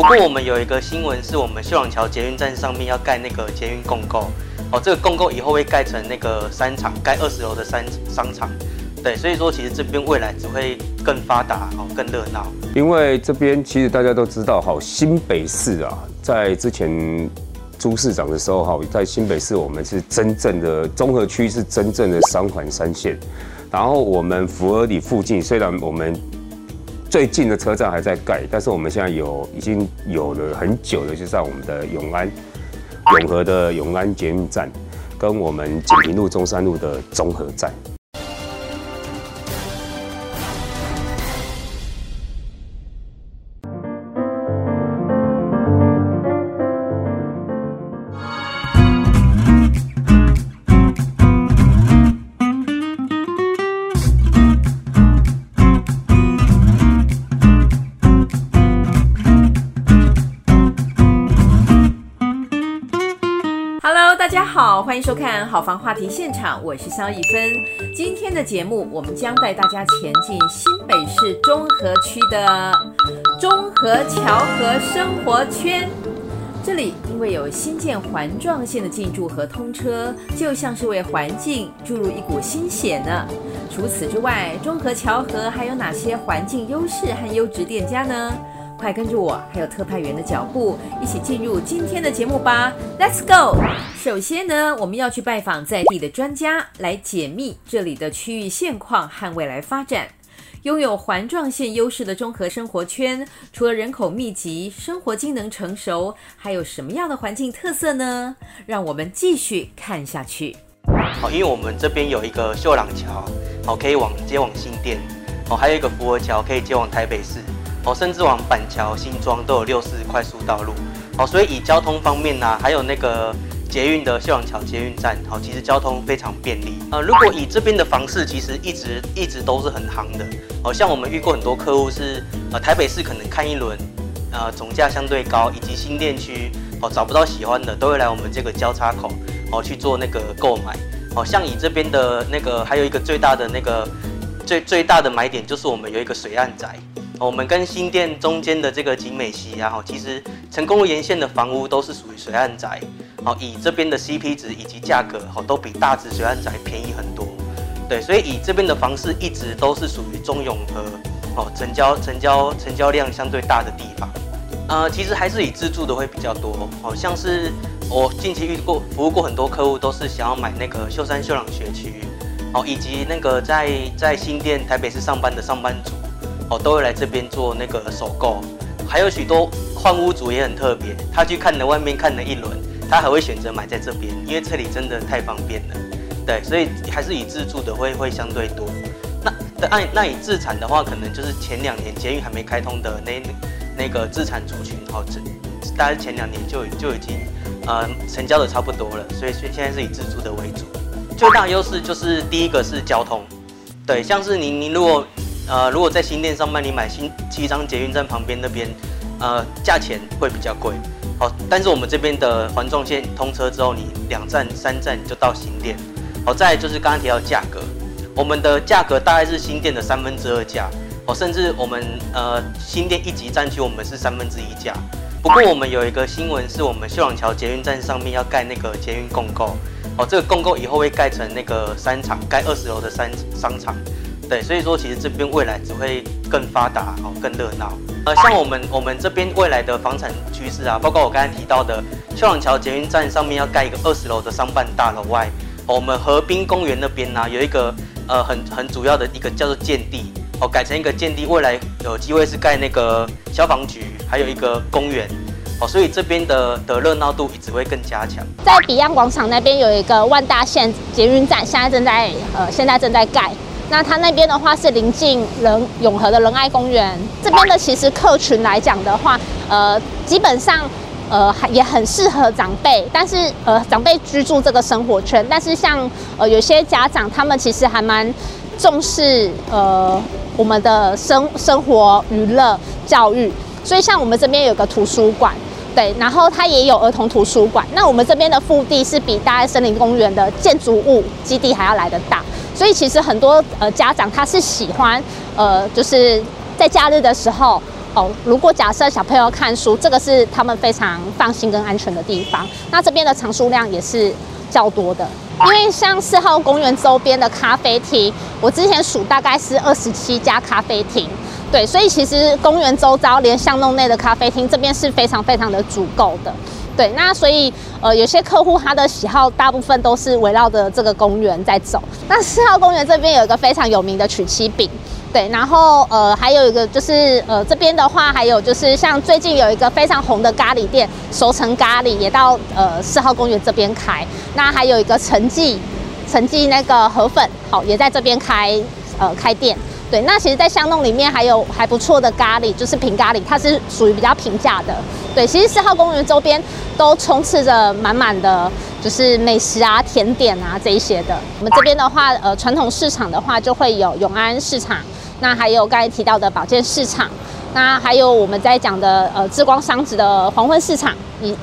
不过我们有一个新闻，是我们秀朗桥捷运站上面要盖那个捷运共构哦，这个共构以后会盖成那个商场，盖二十楼的商商场。对，所以说其实这边未来只会更发达哦，更热闹。因为这边其实大家都知道，哈，新北市啊，在之前朱市长的时候，哈，在新北市我们是真正的综合区，是真正的三环三线。然后我们福和里附近，虽然我们最近的车站还在盖，但是我们现在有已经有了很久的，就在我们的永安永和的永安捷运站，跟我们锦屏路中山路的综合站。收看《好房话题现场》，我是萧逸芬。今天的节目，我们将带大家前进新北市中和区的 中和桥和生活圈。这里因为有新建环状线的进驻和通车，就像是为环境注入一股新血呢。除此之外，中和桥和还有哪些环境优势和优质店家呢？快跟着我，还有特派员的脚步，一起进入今天的节目吧！Let's go。首先呢，我们要去拜访在地的专家，来解密这里的区域现况和未来发展。拥有环状线优势的综合生活圈，除了人口密集、生活机能成熟，还有什么样的环境特色呢？让我们继续看下去。好，因为我们这边有一个秀朗桥，好，可以往接往新店，哦，还有一个福和桥可以接往台北市。哦，甚至往板桥、新庄都有六四快速道路。哦，所以以交通方面呢、还有那个捷运的秀朗桥捷运站，好，其实交通非常便利。呃，如果以这边的房市，其实一直一直都是很夯的。哦，像我们遇过很多客户是，呃，台北市可能看一轮，呃，总价相对高，以及新店区，哦，找不到喜欢的，都会来我们这个交叉口，哦，去做那个购买。哦，像以这边的那个，还有一个最大的那个最最大的买点，就是我们有一个水岸宅。我们跟新店中间的这个景美溪啊，其实成功路沿线的房屋都是属于水岸宅，好，以这边的 CP 值以及价格，都比大直水岸宅便宜很多，对，所以以这边的房市一直都是属于中永和，哦，成交成交成交量相对大的地方，呃，其实还是以自住的会比较多，好像是我近期遇过服务过很多客户，都是想要买那个秀山秀朗学区，哦，以及那个在在新店台北市上班的上班族。哦，都会来这边做那个首购，还有许多换屋主也很特别，他去看了外面看了一轮，他还会选择买在这边，因为这里真的太方便了。对，所以还是以自住的会会相对多。那那那以自产的话，可能就是前两年捷运还没开通的那那个自产族群，哦，这大概前两年就就已经呃成交的差不多了，所以现现在是以自住的为主。最大优势就是第一个是交通，对，像是您您如果。呃，如果在新店上班，你买新七张捷运站旁边那边，呃，价钱会比较贵。好，但是我们这边的环状线通车之后，你两站三站就到新店。好，再就是刚刚提到价格，我们的价格大概是新店的三分之二价。哦，甚至我们呃新店一级站区我们是三分之一价。不过我们有一个新闻，是我们秀朗桥捷运站上面要盖那个捷运共构。哦，这个共构以后会盖成那个商场，盖二十楼的商商场。对，所以说其实这边未来只会更发达哦，更热闹。呃，像我们我们这边未来的房产趋势啊，包括我刚才提到的秀朗桥捷运站上面要盖一个二十楼的商办大楼外，我们河滨公园那边呢、有一个呃很很主要的一个叫做建地哦，改成一个建地，未来有机会是盖那个消防局，还有一个公园哦，所以这边的的热闹度一直会更加强。在彼岸广场那边有一个万大线捷运站，现在正在呃现在正在盖。那它那边的话是临近仁永和的仁爱公园，这边的其实客群来讲的话，呃，基本上呃也很适合长辈，但是呃长辈居住这个生活圈，但是像呃有些家长他们其实还蛮重视呃我们的生生活娱乐教育，所以像我们这边有个图书馆，对，然后它也有儿童图书馆，那我们这边的腹地是比大爱森林公园的建筑物基地还要来得大。所以其实很多呃家长他是喜欢呃就是在假日的时候哦，如果假设小朋友看书，这个是他们非常放心跟安全的地方。那这边的藏书量也是较多的，因为像四号公园周边的咖啡厅，我之前数大概是二十七家咖啡厅。对，所以其实公园周遭连巷弄内的咖啡厅这边是非常非常的足够的。对，那所以呃，有些客户他的喜好大部分都是围绕着这个公园在走。那四号公园这边有一个非常有名的曲奇饼，对，然后呃还有一个就是呃这边的话还有就是像最近有一个非常红的咖喱店熟成咖喱也到呃四号公园这边开。那还有一个陈记陈记那个河粉好也在这边开呃开店。对，那其实，在巷弄里面还有还不错的咖喱，就是平咖喱，它是属于比较平价的。对，其实四号公园周边都充斥着满满的，就是美食啊、甜点啊这一些的。我们这边的话，呃，传统市场的话就会有永安市场，那还有刚才提到的保健市场，那还有我们在讲的呃智光商职的黄昏市场。以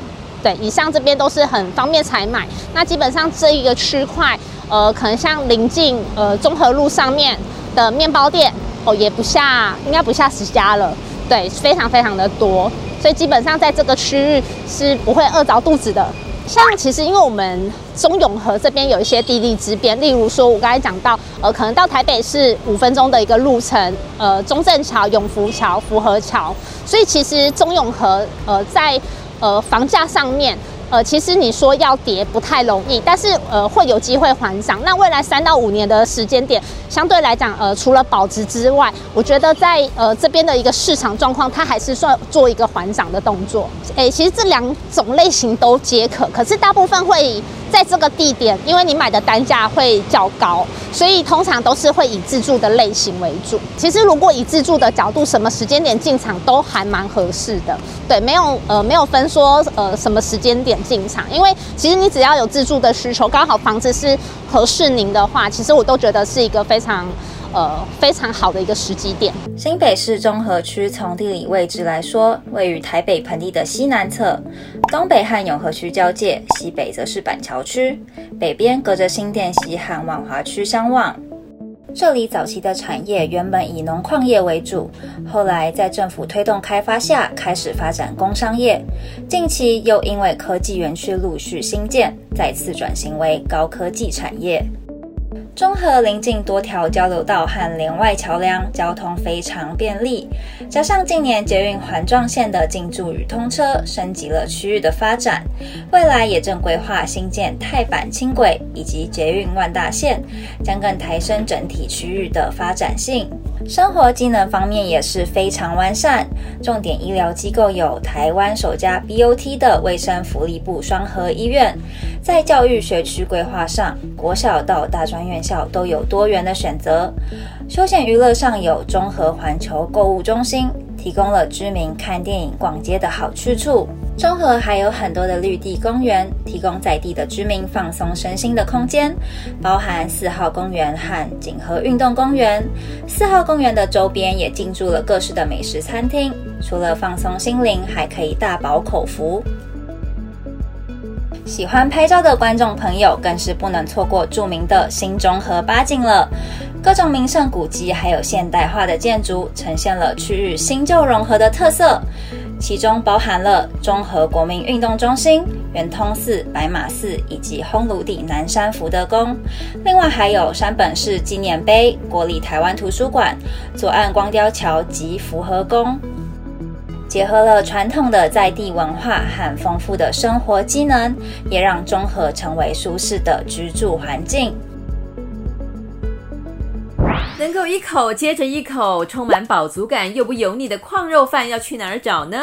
对，以上这边都是很方便采买。那基本上这一个区块，呃，可能像临近呃中和路上面。的面包店哦，也不下，应该不下十家了，对，非常非常的多，所以基本上在这个区域是不会饿着肚子的。像其实因为我们中永和这边有一些地利之便，例如说我刚才讲到，呃，可能到台北市五分钟的一个路程，呃，中正桥、永福桥、福和桥，所以其实中永和呃在呃房价上面。呃，其实你说要跌不太容易，但是呃会有机会还涨。那未来三到五年的时间点，相对来讲，呃除了保值之外，我觉得在呃这边的一个市场状况，它还是算做一个还涨的动作。诶，其实这两种类型都皆可，可是大部分会。在这个地点，因为你买的单价会较高，所以通常都是会以自住的类型为主。其实如果以自住的角度，什么时间点进场都还蛮合适的。对，没有呃没有分说呃什么时间点进场，因为其实你只要有自住的需求，刚好房子是合适您的话，其实我都觉得是一个非常。呃，非常好的一个时机点。新北市中和区从地理位置来说，位于台北盆地的西南侧，东北和永和区交界，西北则是板桥区，北边隔着新店溪和万华区相望。这里早期的产业原本以农矿业为主，后来在政府推动开发下，开始发展工商业。近期又因为科技园区陆续兴建，再次转型为高科技产业。中和邻近多条交流道和连外桥梁，交通非常便利。加上近年捷运环状线的进驻与通车，升级了区域的发展。未来也正规划新建泰板轻轨以及捷运万大线，将更抬升整体区域的发展性。生活机能方面也是非常完善，重点医疗机构有台湾首家 BOT 的卫生福利部双和医院。在教育学区规划上，国小到大专院都有多元的选择。休闲娱乐上有中和环球购物中心，提供了居民看电影、逛街的好去处。中和还有很多的绿地公园，提供在地的居民放松身心的空间，包含四号公园和锦和运动公园。四号公园的周边也进驻了各式的美食餐厅，除了放松心灵，还可以大饱口福。喜欢拍照的观众朋友更是不能错过著名的新中和八景了。各种名胜古迹还有现代化的建筑，呈现了区域新旧融合的特色。其中包含了中和国民运动中心、圆通寺、白马寺以及烘炉地南山福德宫。另外还有山本氏纪念碑、国立台湾图书馆、左岸光雕桥及福和宫。结合了传统的在地文化和丰富的生活机能，也让中和成为舒适的居住环境。能够一口接着一口，充满饱足感又不油腻的矿肉饭，要去哪儿找呢？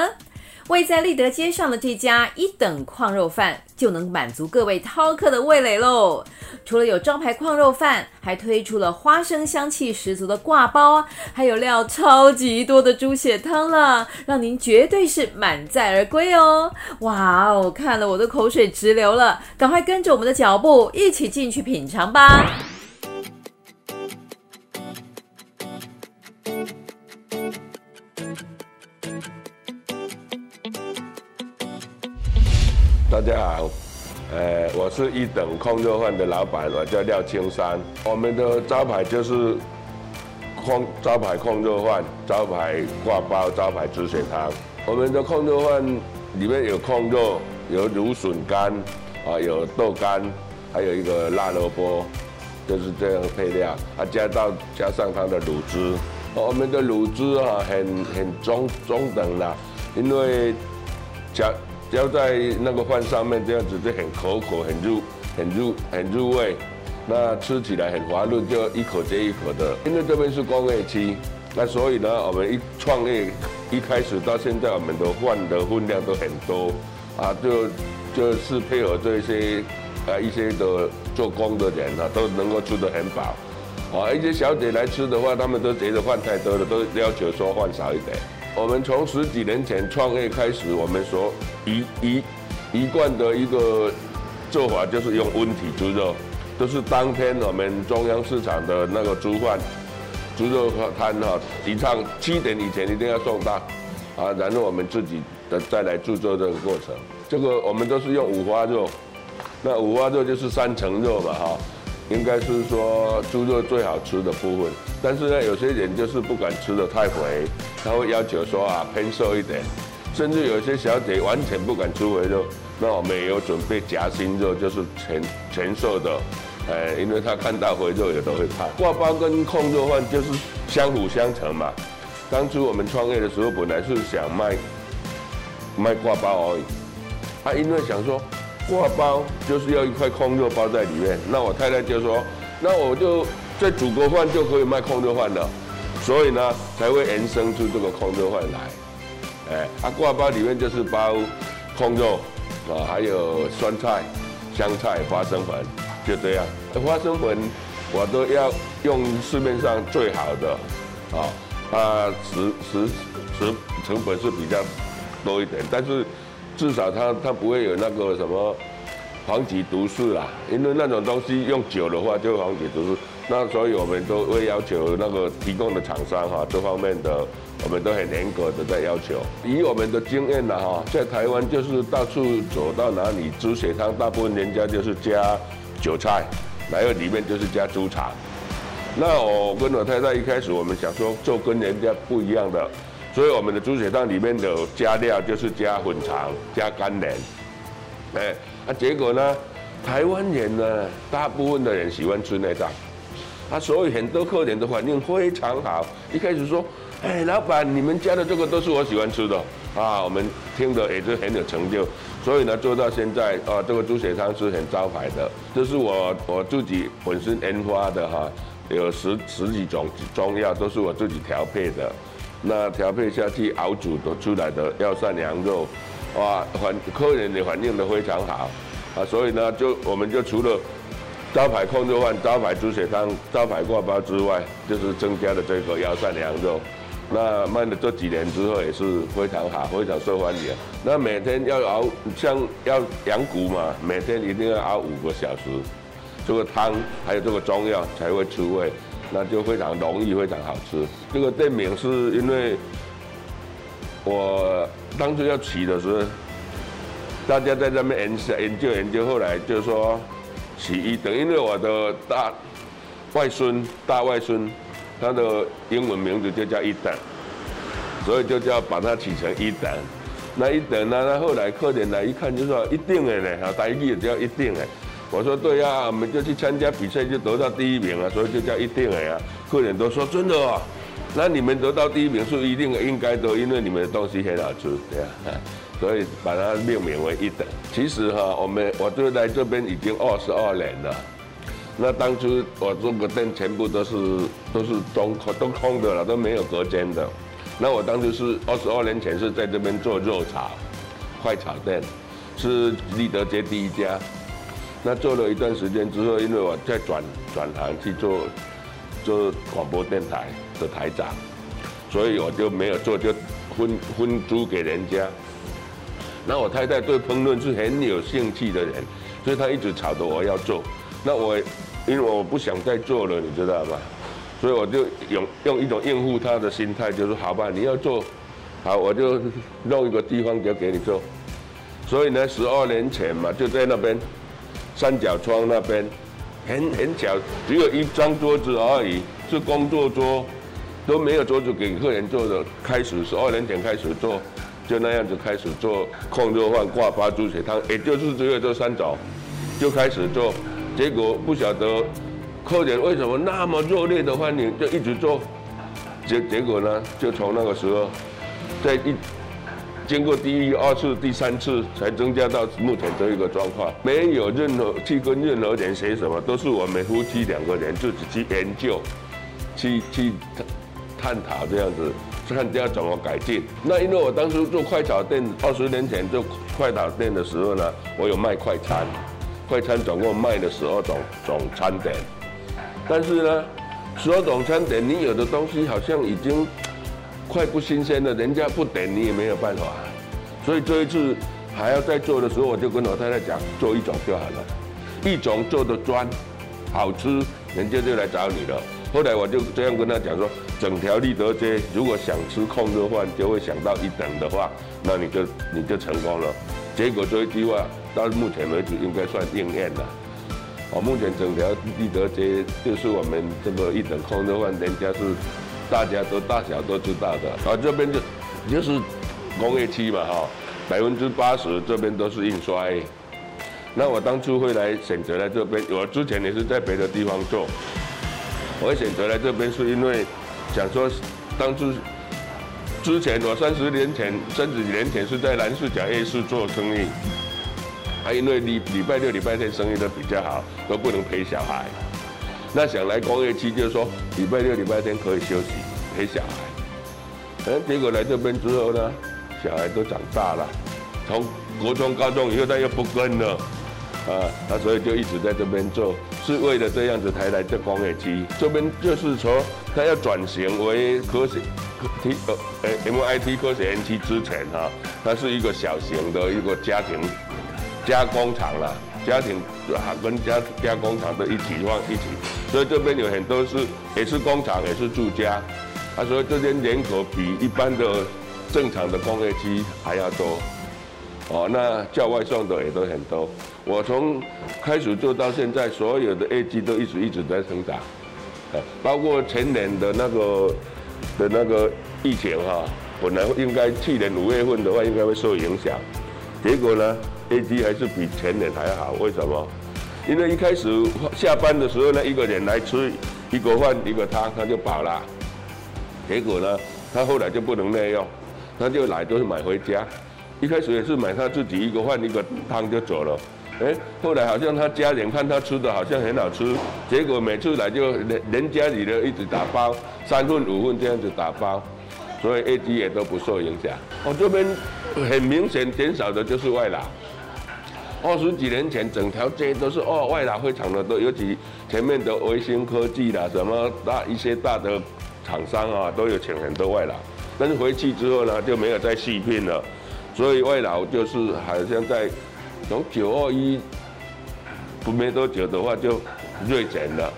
位在立德街上的这家一等矿肉饭就能满足各位饕客的味蕾喽。除了有招牌矿肉饭，还推出了花生香气十足的挂包，还有料超级多的猪血汤了，让您绝对是满载而归哦。哇哦，看了我的口水直流了，赶快跟着我们的脚步一起进去品尝吧。大家好，呃，我是一等控肉饭的老板，我叫廖青山。我们的招牌就是控招牌控肉饭、招牌挂包、招牌猪血汤。我们的控肉饭里面有控肉，有芦笋干，啊，有豆干，还有一个辣萝卜，就是这样配料。啊，加到加上它的卤汁，我们的卤汁啊，很很中中等的，因为加浇在那个饭上面，这样子就很口口，很入很入很入味。那吃起来很滑润，就一口接一口的。因为这边是工业区，那所以呢，我们一创业一开始到现在，我们的饭的分量都很多啊，就就是配合这些啊一些的做工的人啊，都能够吃得很饱。啊，一些小姐来吃的话，他们都觉得饭太多了，都要求说饭少一点。我们从十几年前创业开始，我们所一一一贯的一个做法就是用温体猪肉。都是当天我们中央市场的那个猪饭、猪肉摊哈，提倡七点以前一定要送到，啊，然后我们自己的再来制作这个过程。这个我们都是用五花肉，那五花肉就是三层肉嘛哈，应该是说猪肉最好吃的部分。但是呢，有些人就是不敢吃得太肥，他会要求说啊偏瘦一点，甚至有些小姐完全不敢吃肥肉。那我们也有准备夹心肉，就是全全瘦的，哎，因为他看到肥肉也都会怕。挂包跟控肉饭就是相辅相成嘛。当初我们创业的时候，本来是想卖卖挂包而已，他、啊、因为想说挂包就是要一块空肉包在里面，那我太太就说，那我就在煮个饭就可以卖空肉饭了，所以呢才会延伸出这个空肉饭来，哎，啊挂包里面就是包空肉。啊，还有酸菜、香菜、花生粉，就这样。花生粉我都要用市面上最好的，啊，它食食食成本是比较多一点，但是至少它它不会有那个什么黄曲毒素啦，因为那种东西用久的话就会黄曲毒素。那所以我们都会要求那个提供的厂商哈，这方面的。我们都很严格的在要求，以我们的经验呢，哈，在台湾就是到处走到哪里，猪血汤大部分人家就是加韭菜，然后里面就是加猪肠。那我跟我太太一开始我们想说做跟人家不一样的，所以我们的猪血汤里面的加料就是加粉肠、加肝莲。哎，啊，结果呢，台湾人呢，大部分的人喜欢吃内脏，啊，所以很多客人的反应非常好，一开始说。哎，老板，你们家的这个都是我喜欢吃的啊！我们听的也是很有成就，所以呢，做到现在啊，这个猪血汤是很招牌的。这是我我自己本身研发的哈，有十十几种中药都是我自己调配的。那调配下去熬煮的出来的药膳羊肉，哇，反客人的反应都非常好啊！所以呢，就我们就除了招牌控肉饭、招牌猪血汤、招牌挂包之外，就是增加了这个药膳羊肉。那卖了这几年之后也是非常好，非常受欢迎。那每天要熬，像要养骨嘛，每天一定要熬五个小时，这个汤还有这个中药才会出味，那就非常容易，非常好吃。这个店名是因为我当初要起的时候，大家在那边研研究研究，后来就说起一等，因为我的大外孙、大外孙。他的英文名字就叫一等，所以就叫把它起成一等。那一等呢？那后来客人来一看，就说一定的呢，大一也叫一定的。我说对呀、我们就去参加比赛就得到第一名啊，所以就叫一定的呀。客人都说真的哦，那你们得到第一名是一定应该的，因为你们的东西很好吃，对呀。所以把它命名为一等。其实哈，我们我就来这边已经二十二年了。那当初我这个店全部都是都是中空都空的了，都没有隔间的。那我当初是二十二年前是在这边做肉炒快炒店，是立德街第一家。那做了一段时间之后，因为我在转转行去做做广播电台的台长，所以我就没有做，就分分租给人家。那我太太对烹饪是很有兴趣的人，所以她一直吵着我要做。那我。因为我不想再做了，你知道吗？所以我就用用一种应付他的心态，就是好吧，你要做，好，我就弄一个地方就给你做。所以呢，十二年前嘛，就在那边三角窗那边，很很小，只有一张桌子而已，是工作桌，都没有桌子给客人坐的，开始十二年前开始做，就那样子开始做控热饭、挂包、猪血汤，也就是只有这三种，就开始做。结果不晓得客人为什么那么热烈的欢迎，就一直做。结结果呢，就从那个时候，在一经过第一、二次、第三次，才增加到目前这一个状况。没有任何去跟任何人学什么，都是我们夫妻两个人自己去研究，去去探讨这样子，看要怎么改进。那因为我当时做快炒店，二十年前做快炒店的时候呢，我有卖快餐，快餐总共卖了十二种种餐点，但是呢。十二种餐点，你有的东西好像已经快不新鲜了，人家不点你也没有办法。所以这一次还要再做的时候，我就跟我太太讲，做一种就好了，一种做的专，好吃，人家就来找你了。后来我就这样跟他讲说，整条立德街如果想吃控热饭，就会想到一等的话，那你就你就成功了。结果这一句话到目前为止应该算应验了。我目前整条立德街就是我们这个一等控热饭，人家是大家都大小都知道的。啊，这边就就是工业区嘛，哈，百分之八十这边都是印刷。那我当初会来选择来这边，我之前也是在别的地方做。我会选择来这边是因为想说，当初之前我三十年前、三十几年前是在南市角夜市做生意。还因为礼礼拜六、礼拜天生意都比较好，都不能陪小孩。那想来工业区，就是说礼拜六、礼拜天可以休息陪小孩。嗯，结果来这边之后呢，小孩都长大了，从国中、高中以后他又不跟了，啊，他所以就一直在这边做，是为了这样子才来这工业区。这边就是说他要转型为科学 T 呃 MIT 科学园区之前哈，它是一个小型的一个家庭。加工厂了，家庭啊跟加加工厂都一起放一起，所以这边有很多是也是工厂也是住家，啊，所以这边人口比一般的正常的工业区还要多，哦，那叫外送的也都很多。我从开始做到现在，所有的业绩都一直一直在成长，包括前年的那个的那个疫情哈，本来应该去年五月份的话应该会受影响，结果呢？业绩还是比前年还好，为什么？因为一开始下班的时候呢，一个人来吃一个饭一个汤，他就饱了。结果呢，他后来就不能那样，他就来都是买回家。一开始也是买他自己一个饭一个汤就走了。哎，后来好像他家人看他吃的好像很好吃，结果每次来就人人家里的一直打包，三份五份这样子打包，所以 A G 也都不受影响。我这边很明显减少的就是外劳。二十几年前，整条街都是哦，外劳非常的多，尤其前面的维新科技啦，什么大一些大的厂商啊，都有请很多外劳。但是回去之后呢，就没有再续聘了，所以外劳就是好像在从九二一不没多久的话就锐减了，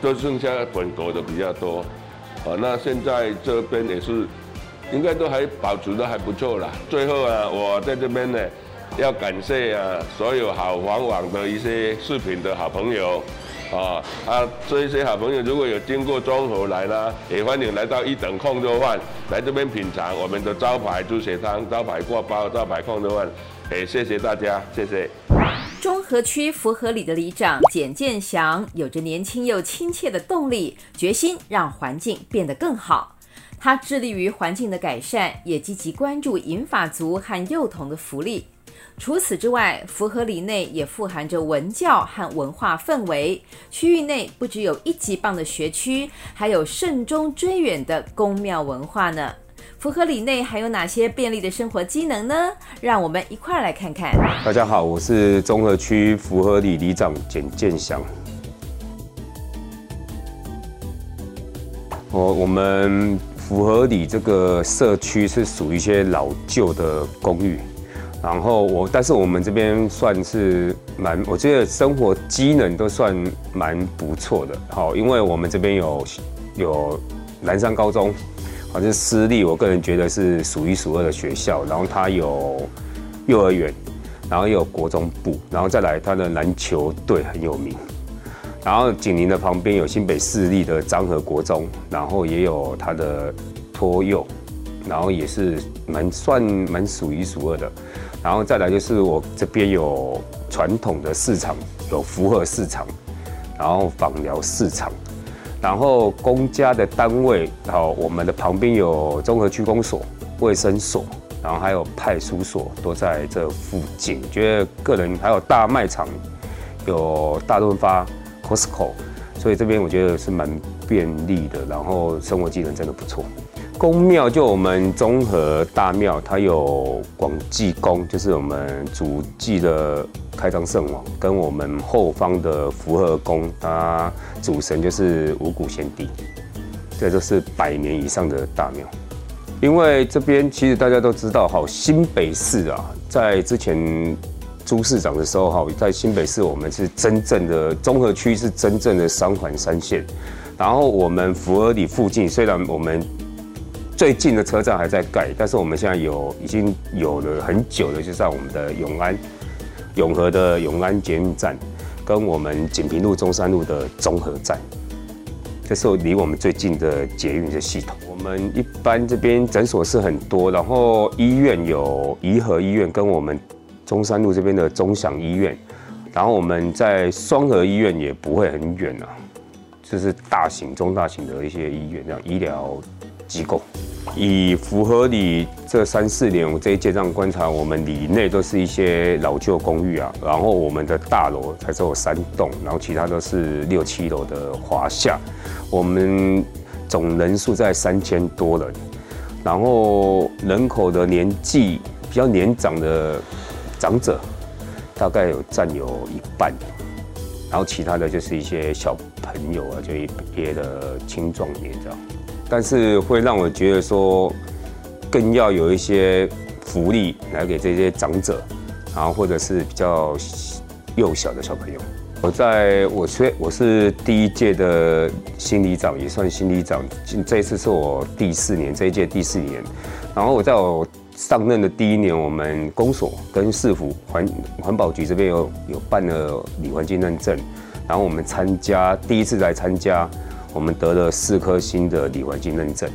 就剩下本国的比较多。啊，那现在这边也是应该都还保持的还不错啦。最后啊，我在这边呢。要感谢啊，所有好房网的一些视频的好朋友，啊啊，这一些好朋友如果有经过中和来呢，也欢迎来到一等控肉饭，来这边品尝我们的招牌猪血汤、招牌锅包、招牌控肉饭，也谢谢大家，谢谢。中和区福和里的里长简建祥有着年轻又亲切的动力，决心让环境变得更好。他致力于环境的改善，也积极关注银发族和幼童的福利。除此之外，福和里内也富含着文教和文化氛围。区域内不只有一级棒的学区，还有慎终追远的宫庙文化呢。福和里内还有哪些便利的生活机能呢？让我们一块来看看。大家好，我是中和区福和里里长简建祥。我我们福和里这个社区是属于一些老旧的公寓。然后我，但是我们这边算是蛮，我觉得生活机能都算蛮不错的。好，因为我们这边有有南山高中，好像私立，我个人觉得是数一数二的学校。然后它有幼儿园，然后也有国中部，然后再来它的篮球队很有名。然后紧邻的旁边有新北市立的彰和国中，然后也有它的托幼，然后也是蛮算蛮数一数二的。然后再来就是我这边有传统的市场，有符合市场，然后枋寮市场，然后公家的单位，然后我们的旁边有综合区公所、卫生所，然后还有派出所，都在这附近。觉得个人还有大卖场，有大润发、Costco，所以这边我觉得是蛮便利的，然后生活机能真的不错。宫庙就我们中和大庙，它有广济宫，就是我们主祭的开漳圣王，跟我们后方的福和宫，它主神就是五谷贤帝，这都是百年以上的大庙。因为这边其实大家都知道，哈新北市啊，在之前朱市长的时候，哈，在新北市我们是真正的中和区，是真正的三环三线。然后我们福和里附近，虽然我们最近的车站还在盖，但是我们现在有已经有了很久的，就在我们的永安永和的永安捷运站，跟我们锦屏路中山路的中和站，这是离我们最近的捷运的系统。我们一般这边诊所是很多，然后医院有怡和医院跟我们中山路这边的中祥医院，然后我们在双和医院也不会很远啊，就是大型中大型的一些医院这样医疗机构。以符合你这三四年，我这一届这样观察，我们里内都是一些老旧公寓啊，然后我们的大楼才只有三栋，然后其他都是六七楼的华夏，我们总人数在三千多人，然后人口的年纪比较年长的长者，大概有占有一半，然后其他的就是一些小朋友啊，就一别的青壮年这样。但是会让我觉得说，更要有一些福利来给这些长者，然后或者是比较幼小的小朋友。我在我是我是第一届的新里长，也算新里长。这一次是我第四年，这一届第四年。然后我在我上任的第一年，我们公所跟市府环环保局这边有有办了里环境认证，然后我们参加第一次来参加。我们得了四颗星的里环境认证。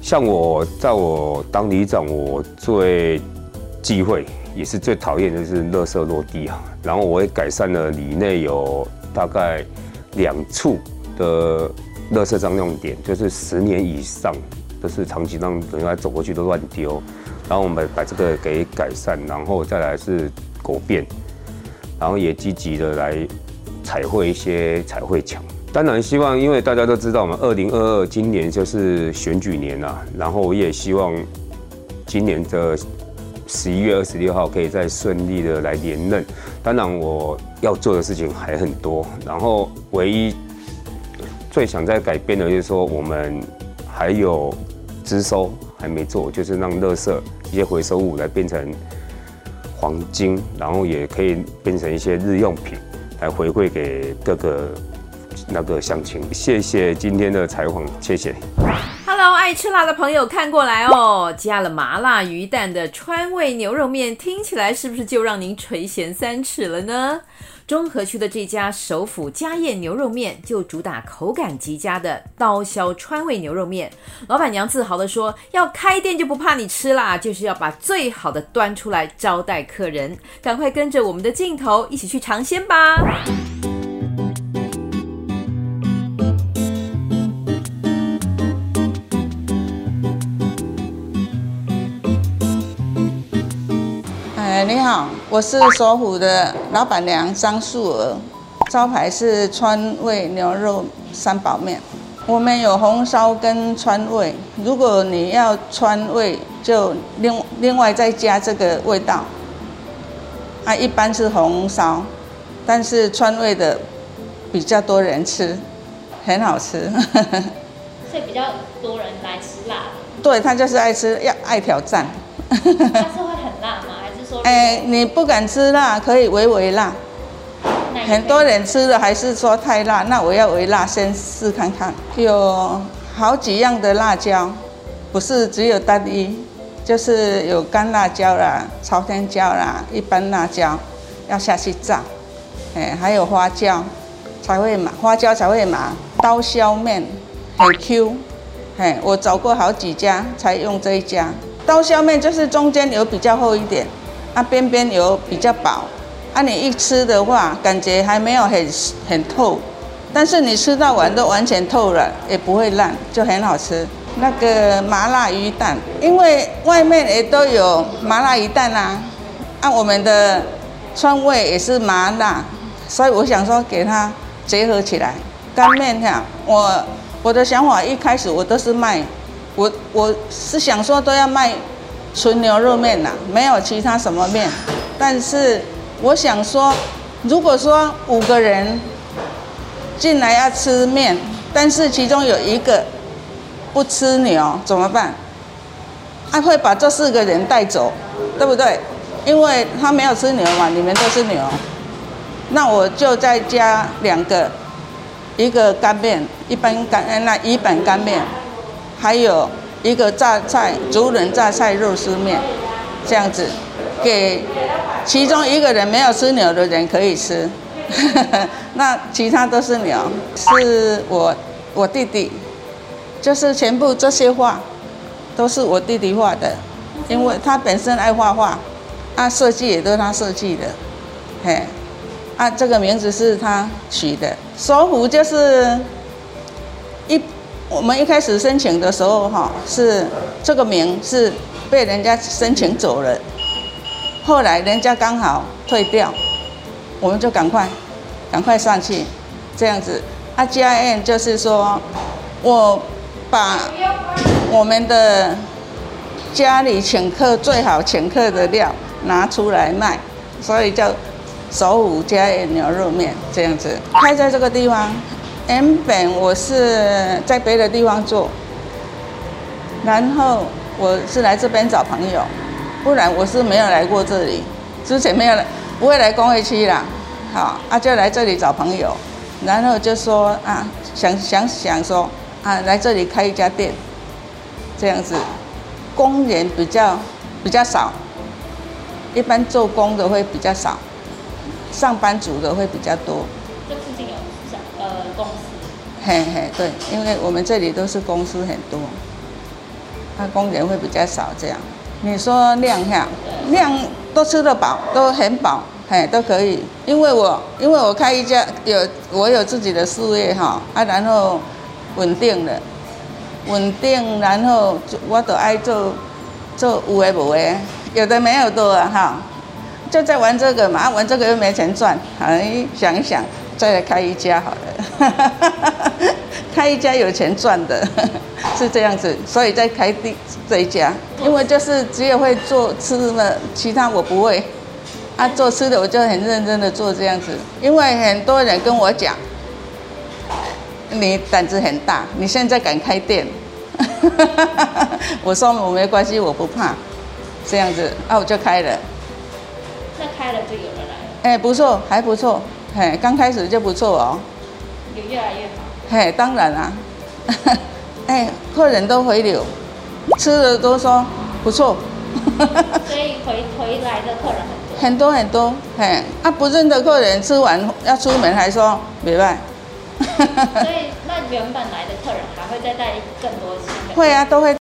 像我，在我当里长，我最忌讳也是最讨厌的就是垃圾落地啊。然后我也改善了里内有大概两处的垃圾张量点，就是十年以上都是长期让人家走过去都乱丢。然后我们把这个给改善，然后再来是狗便，然后也积极的来彩绘一些彩绘墙。当然希望，因为大家都知道嘛，二零二二今年就是选举年啦。然后我也希望今年的十一月二十六号可以再顺利的来连任。当然我要做的事情还很多，然后唯一最想再改变的就是说，我们还有资收还没做，就是让垃圾一些回收物来变成黄金，然后也可以变成一些日用品来回馈给各个。那个乡情，谢谢今天的采访，谢谢。Hello，爱吃辣的朋友看过来哦，加了麻辣鱼蛋的川味牛肉面，听起来是不是就让您垂涎三尺了呢？中和区的这家首府家宴牛肉面就主打口感极佳的刀削川味牛肉面，老板娘自豪地说：“要开店就不怕你吃辣，就是要把最好的端出来招待客人。”赶快跟着我们的镜头一起去尝鲜吧。你好，我是首府的老板娘张素娥，招牌是川味牛肉三宝面。我们有红烧跟川味，如果你要川味，就另另外再加这个味道。啊，一般是红烧，但是川味的比较多人吃，很好吃。所以比较多人来吃辣。对，他就是爱吃，要爱挑战。哎，你不敢吃辣，可以微微辣。很多人吃的还是说太辣，那我要微辣先试看看。有好几样的辣椒，不是只有单一，就是有干辣椒啦、朝天椒啦、一般辣椒，要下去炸。哎，还有花椒，才会麻，花椒才会麻。刀削面很 Q，嘿，我找过好几家才用这一家。刀削面就是中间有比较厚一点，啊边边油比较薄，啊你一吃的话，感觉还没有很很透，但是你吃到完都完全透了，也不会烂，就很好吃。那个麻辣鱼蛋，因为外面也都有麻辣鱼蛋啊，啊我们的川味也是麻辣，所以我想说给它结合起来。干面哈，我我的想法一开始我都是卖。我我是想说都要卖纯牛肉面呐，没有其他什么面。但是我想说，如果说五个人进来要吃面，但是其中有一个不吃牛怎么办？他会把这四个人带走，对不对？因为他没有吃牛嘛，你们都是牛，那我就再加两个，一个干面，一般干那一般干面。还有一个榨菜，竹轮榨菜肉丝面，这样子，给其中一个人没有吃牛的人可以吃，那其他都是牛，是我我弟弟，就是全部这些画都是我弟弟画的，因为他本身爱画画，啊设计也都是他设计的，嘿，啊这个名字是他取的，首府就是一。我们一开始申请的时候，哈，是这个名是被人家申请走了，后来人家刚好退掉，我们就赶快赶快上去，这样子。啊，家宴就是说，我把我们的家里请客最好请客的料拿出来卖，所以叫首府家宴牛肉面这样子，开在这个地方。原本我是在别的地方做，然后我是来这边找朋友，不然我是没有来过这里，之前没有来，不会来工业区啦，好，啊就来这里找朋友，然后就说啊想想想说啊来这里开一家店，这样子，工人比较比较少，一般做工的会比较少，上班族的会比较多。公司嘿嘿，对，因为我们这里都是公司很多，他工人会比较少。这样，你说量哈，量都吃得饱，都很饱，嘿，都可以。因为我因为我开一家有我有自己的事业哈啊，然后稳定了，稳定，然后我都爱做做有诶无诶，有的没有多啊哈，就在玩这个嘛，玩这个又没钱赚，哎，想一想再来开一家好了。开一家有钱赚的，是这样子，所以再开第这一家，因为就是只有会做吃的，其他我不会。啊，做吃的我就很认真的做这样子，因为很多人跟我讲，你胆子很大，你现在敢开店？我说我没关系，我不怕，这样子，啊，我就开了。那开了就有人来了。哎，不错，还不错，哎，刚开始就不错哦。有越来越好。嘿，当然啦，哎，客人都回流，吃的都说不错，所以回回来的客人很多。很多很多，嘿，啊不认得客人吃完要出门还说没办，所以那原本来的客人还会再带更多新的，会啊，都会